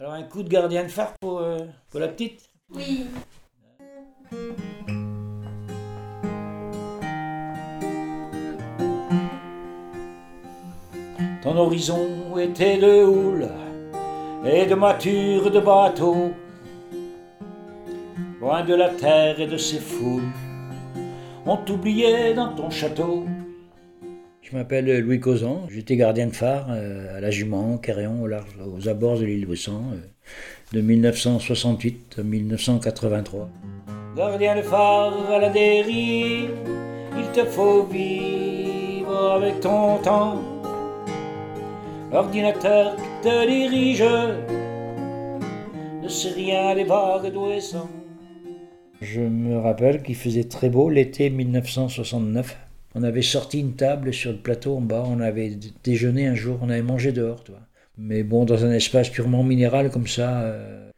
Alors un coup de gardien de phare pour, euh, pour la petite? Oui. Ton horizon était de houle et de mâture de bateaux, loin de la terre et de ses foules, on t'oubliait dans ton château. Je m'appelle Louis Causan, j'étais gardien de phare euh, à la Jument, Carillon, au large, aux abords de l'île Brisson, euh, de 1968 à 1983. Gardien de phare à la dérive, il te faut vivre avec ton temps. L'ordinateur qui te dirige ne sait rien des vagues sont. Je me rappelle qu'il faisait très beau l'été 1969. On avait sorti une table sur le plateau en bas, on avait déjeuné un jour, on avait mangé dehors, toi. Mais bon, dans un espace purement minéral comme ça, euh,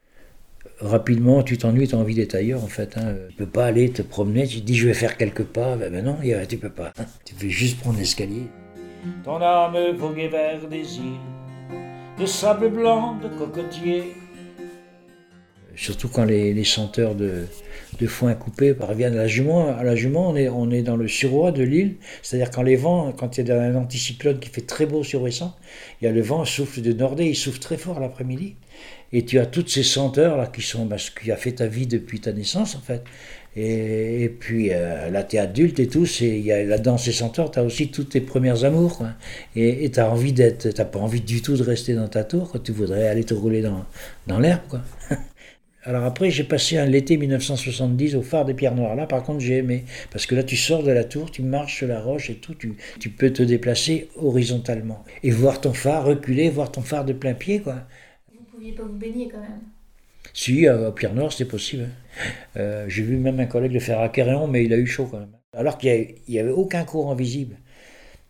rapidement, tu t'ennuies, tu as envie d'être ailleurs en fait. Hein. Tu peux pas aller te promener, tu te dis je vais faire quelques pas, ben, ben non, tu peux pas. hein. Tu veux juste prendre l'escalier. Ton âme voguait vers des îles de sable blanc, de cocotiers. Surtout quand les, les chanteurs de, de foin coupé parviennent à la jument. À la jument, on est, on est dans le suroît de l'île, c'est-à-dire quand les vents, quand il y a un anticyclone qui fait très beau sur Ouessant, il y a le vent souffle de nordé, il souffle très fort l'après-midi. Et tu as toutes ces senteurs là qui sont ce qui a fait ta vie depuis ta naissance en fait. Et, et puis euh, là, tu es adulte et tout, il y a là dans ces senteurs, tu as aussi toutes tes premières amours. Et tu as envie d'être, t'as pas envie du tout de rester dans ta tour, quoi. tu voudrais aller te rouler dans, dans l'herbe. quoi. Alors après, j'ai passé l'été 1970 au phare des Pierres Noires. Là, par contre, j'ai aimé. Parce que là, tu sors de la tour, tu marches sur la roche et tout, tu, tu peux te déplacer horizontalement. Et voir ton phare reculer, voir ton phare de plein pied, quoi. Vous pouviez pas vous baigner quand même. Si, à à Pierre Noire, c'était possible. hein. Euh, J'ai vu même un collègue le faire à Quéréon, mais il a eu chaud quand même. Alors qu'il n'y avait aucun courant visible.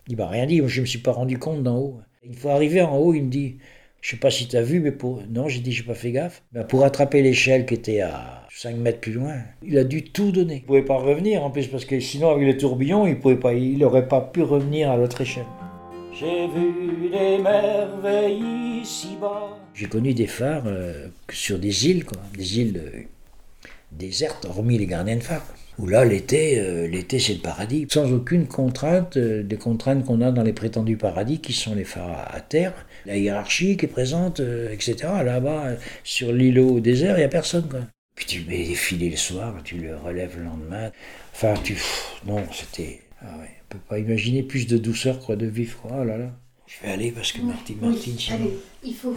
Il m'a rien dit, je ne me suis pas rendu compte d'en haut. Une fois arrivé en haut, il me dit Je sais pas si tu as vu, mais pour. Non, j'ai dit J'ai pas fait gaffe. Ben, pour attraper l'échelle qui était à 5 mètres plus loin, il a dû tout donner. Il ne pouvait pas revenir en plus, parce que sinon, avec les tourbillons, il pouvait pas, il n'aurait pas pu revenir à l'autre échelle. J'ai vu des merveilles ici-bas. J'ai connu des phares euh, sur des îles, quoi, des îles euh, désertes, hormis les gardiens de phare. Où là, l'été, euh, l'été c'est le paradis, sans aucune contrainte, euh, des contraintes qu'on a dans les prétendus paradis, qui sont les phares à, à terre, la hiérarchie qui est présente, euh, etc. Là-bas, sur l'îlot au désert, il n'y a personne, quoi. Puis tu mets des filets le soir, tu le relèves le lendemain. Enfin, tu. pff, non, c'était. Ah ouais, on peut pas imaginer plus de douceur, quoi, de vivre, quoi. Oh là là. Je vais aller parce que Martine, Martine, sinon. Allez, il faut.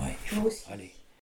Ouais, il Moi faut. aussi. Allez.